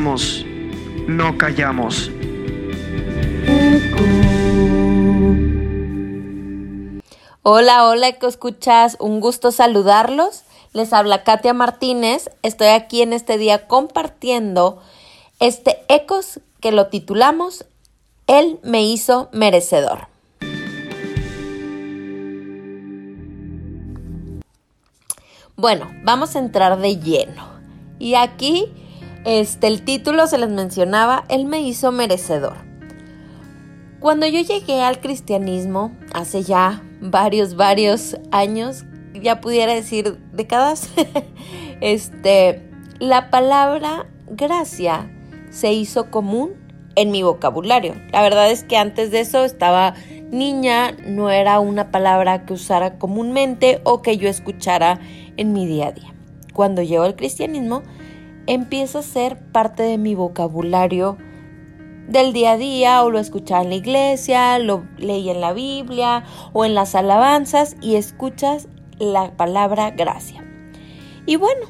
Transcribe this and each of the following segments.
no callamos. Hola, hola, Eco Escuchas, un gusto saludarlos. Les habla Katia Martínez. Estoy aquí en este día compartiendo este Ecos que lo titulamos Él me hizo merecedor. Bueno, vamos a entrar de lleno. Y aquí, este, el título se les mencionaba, Él me hizo merecedor. Cuando yo llegué al cristianismo, hace ya varios, varios años, ya pudiera decir décadas, este, la palabra gracia se hizo común en mi vocabulario. La verdad es que antes de eso estaba niña, no era una palabra que usara comúnmente o que yo escuchara en mi día a día. Cuando llego al cristianismo, empieza a ser parte de mi vocabulario del día a día o lo escuchaba en la iglesia, lo leí en la Biblia o en las alabanzas y escuchas la palabra gracia. Y bueno,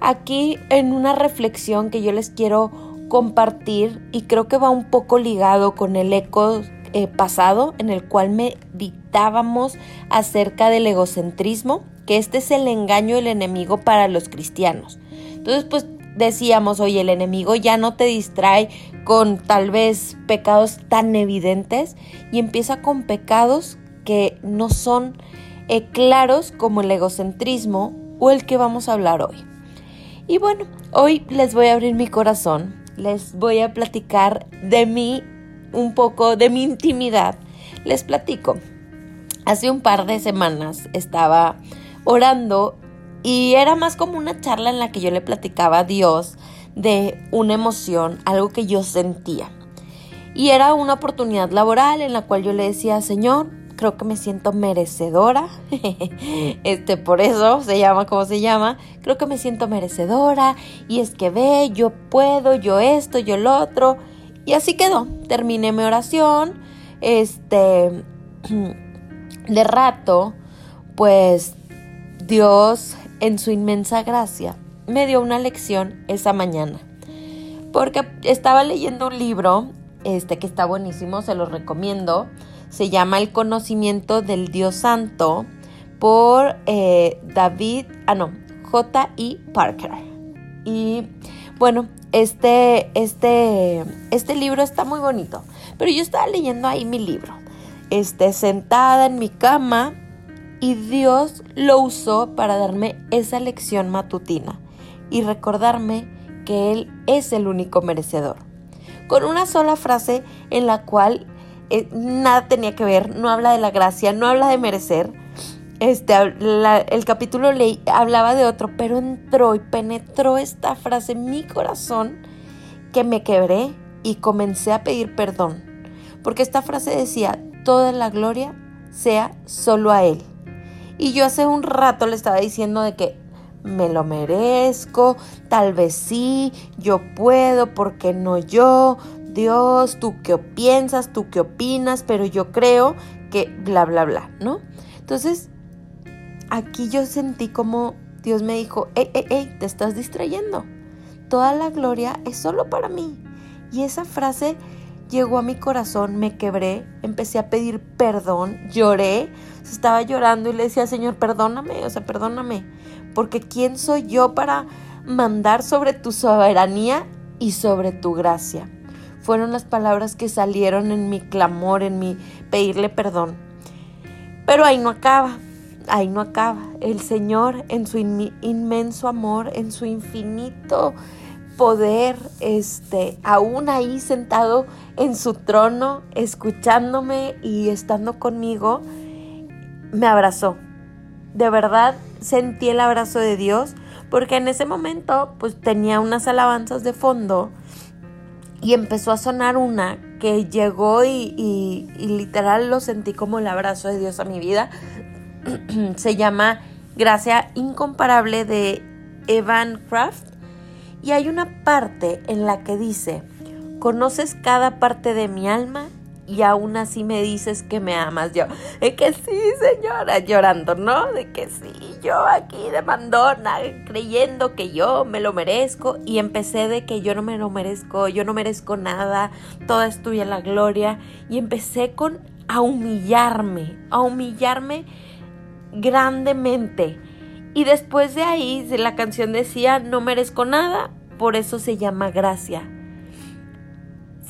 aquí en una reflexión que yo les quiero compartir y creo que va un poco ligado con el eco eh, pasado en el cual meditábamos acerca del egocentrismo, que este es el engaño del enemigo para los cristianos. Entonces, pues decíamos, oye, el enemigo ya no te distrae con tal vez pecados tan evidentes y empieza con pecados que no son eh, claros como el egocentrismo o el que vamos a hablar hoy. Y bueno, hoy les voy a abrir mi corazón, les voy a platicar de mí un poco, de mi intimidad. Les platico. Hace un par de semanas estaba orando y era más como una charla en la que yo le platicaba a Dios de una emoción, algo que yo sentía. Y era una oportunidad laboral en la cual yo le decía, Señor, creo que me siento merecedora. este, por eso se llama como se llama. Creo que me siento merecedora. Y es que ve, yo puedo, yo esto, yo lo otro. Y así quedó. Terminé mi oración. Este, de rato, pues Dios en su inmensa gracia me dio una lección esa mañana. Porque estaba leyendo un libro, este que está buenísimo, se lo recomiendo. Se llama El conocimiento del Dios Santo por eh, David, ah no, J. Parker. Y bueno, este, este, este libro está muy bonito. Pero yo estaba leyendo ahí mi libro. Este, sentada en mi cama, y Dios lo usó para darme esa lección matutina y recordarme que Él es el único merecedor. Con una sola frase en la cual eh, nada tenía que ver, no habla de la gracia, no habla de merecer. Este, el capítulo le, hablaba de otro, pero entró y penetró esta frase en mi corazón que me quebré y comencé a pedir perdón. Porque esta frase decía, toda la gloria sea solo a Él. Y yo hace un rato le estaba diciendo de que me lo merezco, tal vez sí, yo puedo, porque no yo? Dios, tú qué piensas, tú qué opinas, pero yo creo que bla, bla, bla, ¿no? Entonces, aquí yo sentí como Dios me dijo, hey, hey, hey, te estás distrayendo. Toda la gloria es solo para mí. Y esa frase llegó a mi corazón, me quebré, empecé a pedir perdón, lloré, estaba llorando y le decía, Señor, perdóname, o sea, perdóname, porque ¿quién soy yo para mandar sobre tu soberanía y sobre tu gracia? Fueron las palabras que salieron en mi clamor, en mi pedirle perdón. Pero ahí no acaba, ahí no acaba. El Señor en su inmenso amor, en su infinito poder, este, aún ahí sentado en su trono, escuchándome y estando conmigo, me abrazó. De verdad sentí el abrazo de Dios porque en ese momento pues tenía unas alabanzas de fondo y empezó a sonar una que llegó y, y literal lo sentí como el abrazo de Dios a mi vida. Se llama Gracia Incomparable de Evan Craft y hay una parte en la que dice, conoces cada parte de mi alma y aún así me dices que me amas. Yo, de que sí, señora, llorando, ¿no? De que sí, yo aquí de mandona, creyendo que yo me lo merezco. Y empecé de que yo no me lo merezco, yo no merezco nada, toda es tuya la gloria. Y empecé con a humillarme, a humillarme grandemente. Y después de ahí, la canción decía, no merezco nada, por eso se llama gracia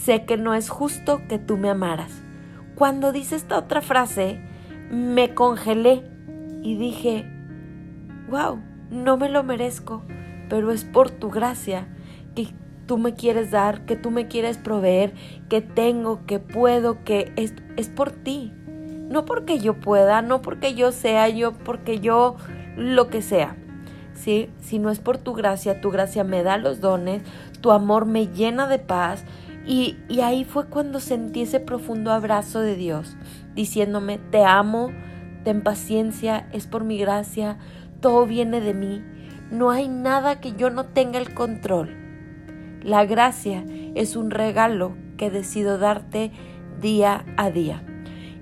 sé que no es justo que tú me amaras. Cuando dice esta otra frase, me congelé y dije, wow, no me lo merezco, pero es por tu gracia que tú me quieres dar, que tú me quieres proveer, que tengo, que puedo, que es, es por ti. No porque yo pueda, no porque yo sea yo, porque yo lo que sea. ¿sí? Si no es por tu gracia, tu gracia me da los dones, tu amor me llena de paz, y, ahí fue cuando sentí ese profundo abrazo de Dios, diciéndome, te amo, ten paciencia, es por mi gracia, todo viene de mí, no hay nada que yo no tenga el control. La gracia es un regalo que decido darte día a día.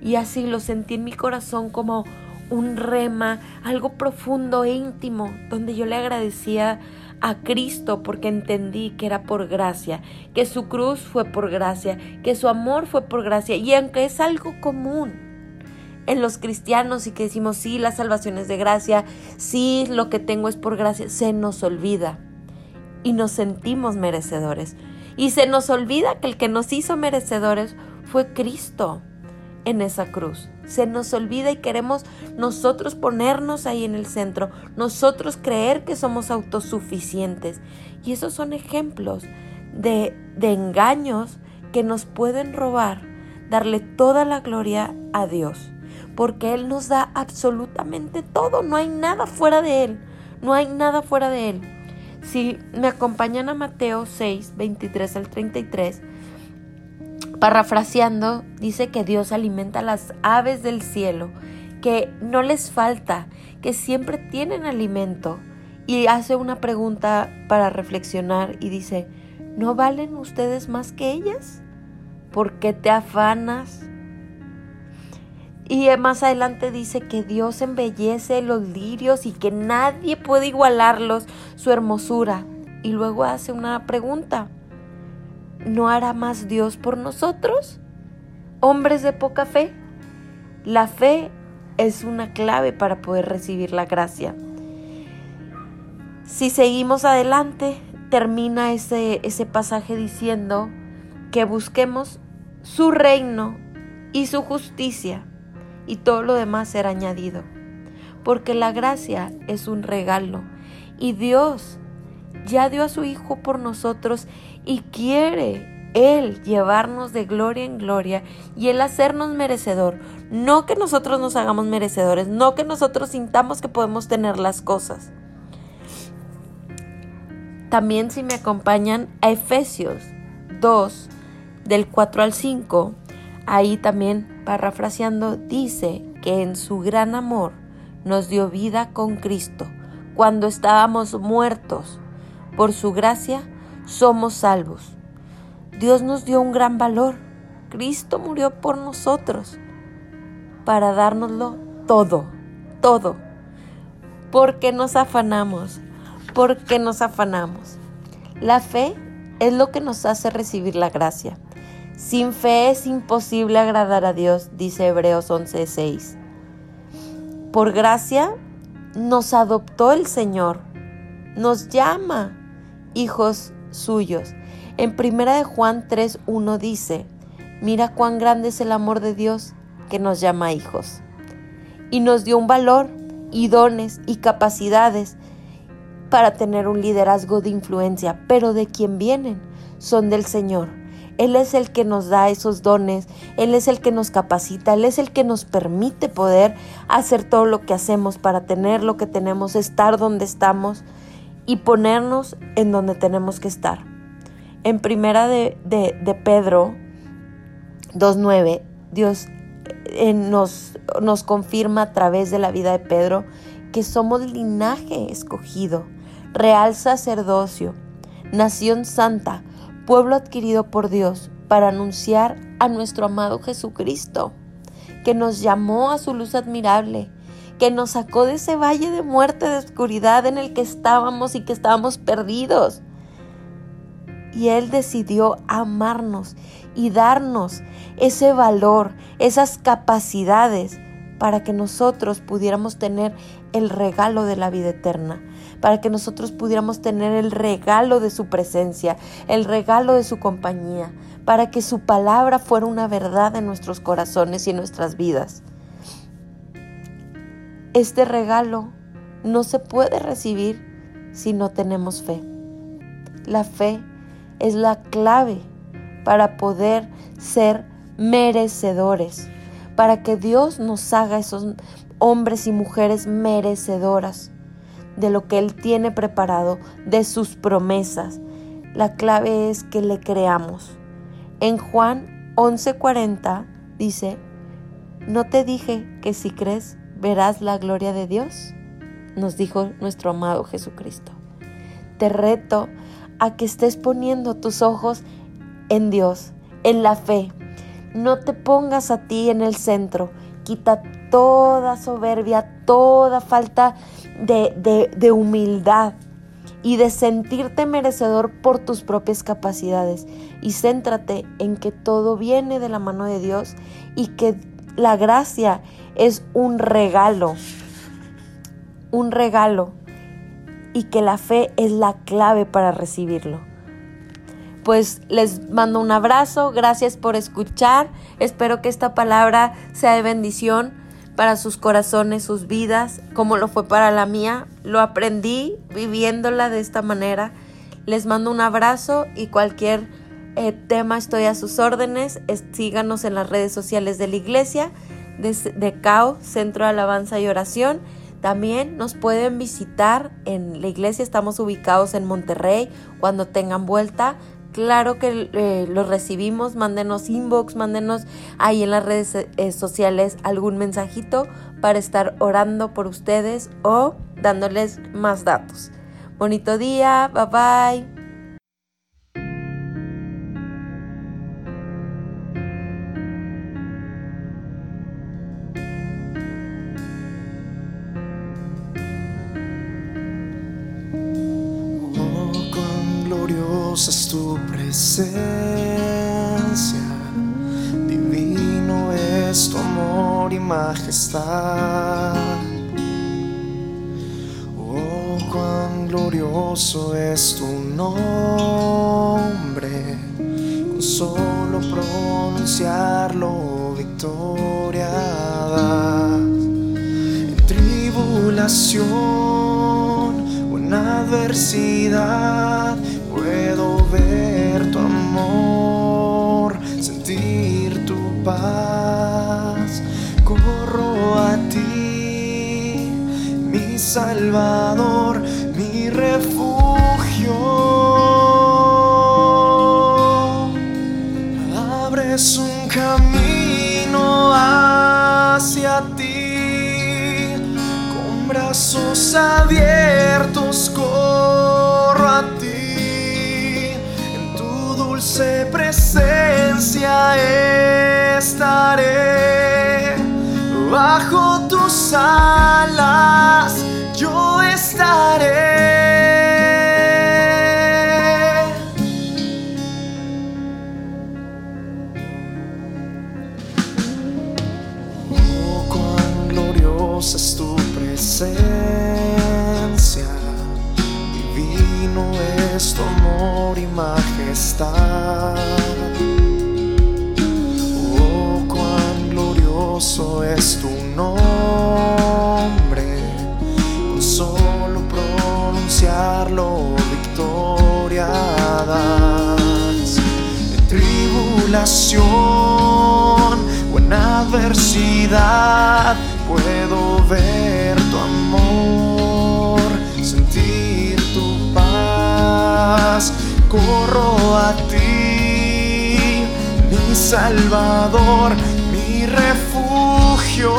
Y así lo sentí en mi corazón como un rema, algo profundo e íntimo, donde yo le agradecía a Cristo porque entendí que era por gracia, que su cruz fue por gracia, que su amor fue por gracia. Y aunque es algo común en los cristianos y que decimos, sí, la salvación es de gracia, sí, lo que tengo es por gracia, se nos olvida y nos sentimos merecedores. Y se nos olvida que el que nos hizo merecedores fue Cristo en esa cruz. Se nos olvida y queremos nosotros ponernos ahí en el centro, nosotros creer que somos autosuficientes. Y esos son ejemplos de, de engaños que nos pueden robar, darle toda la gloria a Dios. Porque Él nos da absolutamente todo, no hay nada fuera de Él, no hay nada fuera de Él. Si me acompañan a Mateo 6, 23 al 33, Parafraseando, dice que Dios alimenta a las aves del cielo, que no les falta, que siempre tienen alimento. Y hace una pregunta para reflexionar y dice, ¿no valen ustedes más que ellas? ¿Por qué te afanas? Y más adelante dice que Dios embellece los lirios y que nadie puede igualarlos, su hermosura. Y luego hace una pregunta, ¿no hará más Dios por nosotros? Hombres de poca fe. La fe es una clave para poder recibir la gracia. Si seguimos adelante, termina ese, ese pasaje diciendo que busquemos su reino y su justicia y todo lo demás será añadido. Porque la gracia es un regalo y Dios ya dio a su Hijo por nosotros y quiere Él llevarnos de gloria en gloria y Él hacernos merecedor. No que nosotros nos hagamos merecedores, no que nosotros sintamos que podemos tener las cosas. También si me acompañan a Efesios 2, del 4 al 5, ahí también, parafraseando, dice que en su gran amor nos dio vida con Cristo cuando estábamos muertos. Por su gracia somos salvos. Dios nos dio un gran valor. Cristo murió por nosotros para dárnoslo todo, todo. Porque nos afanamos, porque nos afanamos. La fe es lo que nos hace recibir la gracia. Sin fe es imposible agradar a Dios, dice Hebreos 11:6. Por gracia nos adoptó el Señor, nos llama hijos suyos. En primera de Juan 3:1 dice, "Mira cuán grande es el amor de Dios que nos llama hijos." Y nos dio un valor y dones y capacidades para tener un liderazgo de influencia, pero de quien vienen son del Señor. Él es el que nos da esos dones, Él es el que nos capacita, Él es el que nos permite poder hacer todo lo que hacemos para tener lo que tenemos, estar donde estamos y ponernos en donde tenemos que estar. En primera de, de, Pedro 2.9, Dios eh, nos, nos confirma a través de la vida de Pedro que somos linaje escogido, real sacerdocio, nación santa, pueblo adquirido por Dios para anunciar a nuestro amado Jesucristo, que nos llamó a su luz admirable, que nos sacó de ese valle de muerte, de oscuridad en el que estábamos y que estábamos perdidos. Y Él decidió amarnos y darnos ese valor, esas capacidades para que nosotros pudiéramos tener el regalo de la vida eterna, para que nosotros pudiéramos tener el regalo de su presencia, el regalo de su compañía, para que su palabra fuera una verdad en nuestros corazones y en nuestras vidas. Este regalo no se puede recibir si no tenemos fe. La fe es la clave para poder ser merecedores, para que Dios nos haga esos hombres y mujeres merecedoras de lo que Él tiene preparado, de sus promesas. La clave es que le creamos. En Juan 11:40 dice, ¿no te dije que si crees verás la gloria de Dios, nos dijo nuestro amado Jesucristo. Te reto a que estés poniendo tus ojos en Dios, en la fe. No te pongas a ti en el centro. Quita toda soberbia, toda falta de, de, humildad y de sentirte merecedor por tus propias capacidades. Y céntrate en que todo viene de la mano de Dios y que la gracia es un regalo, un regalo y que la fe es la clave para recibirlo. Pues les mando un abrazo, gracias por escuchar, espero que esta palabra sea de bendición para sus corazones, sus vidas, como lo fue para la mía. Lo aprendí viviéndola de esta manera. Les mando un abrazo y cualquier eh, tema estoy a sus órdenes. síganos en las redes sociales de la iglesia de, CAO, Centro de Alabanza y Oración. También nos pueden visitar en la iglesia, estamos ubicados en Monterrey. Cuando tengan vuelta, claro que eh, los recibimos, mándenos inbox, mándenos ahí en las redes eh, sociales algún mensajito para estar orando por ustedes o dándoles más datos. Bonito día, bye bye. Nombre, con solo pronunciarlo victoria En tribulación o en adversidad puedo ver tu amor, sentir tu paz. Corro a ti, mi Salvador, Abres un camino hacia ti, con brazos abiertos corro a ti presencia estaré. Bajo tus alas yo estaré. Es tu presencia. Divino es tu amor y majestad. es tu nombre, con solo pronunciarlo victoria das. En tribulación o en adversidad puedo ver tu amor, sentir tu paz, corro a ti, mi Salvador refugio.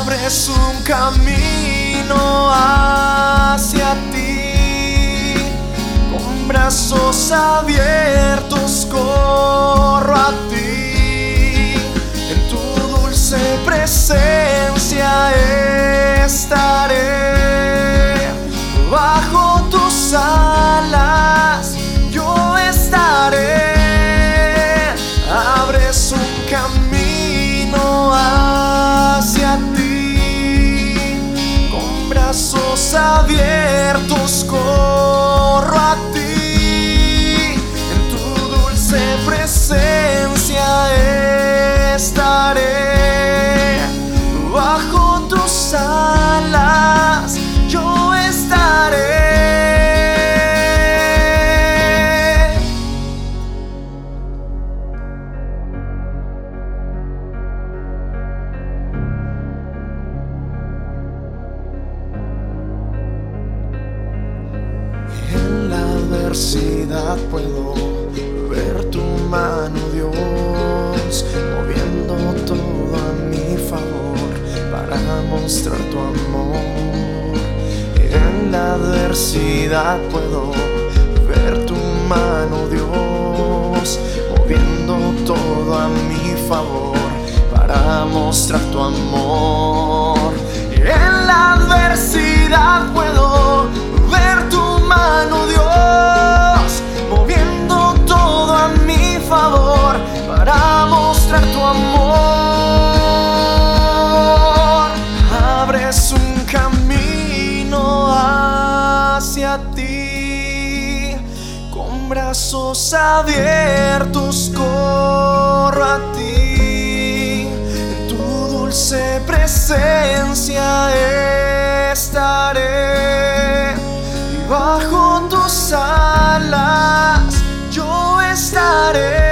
Abres un camino hacia ti, con brazos abiertos corro a ti. Presencia estaré. Bajo tus alas yo estaré. Abres un camino hacia ti. Con brazos abiertos adversidad puedo ver tu mano, Dios, moviendo todo a mi favor para mostrar tu amor. En la adversidad puedo brazos abiertos corro a ti, en tu dulce presencia estaré y bajo tus alas yo estaré.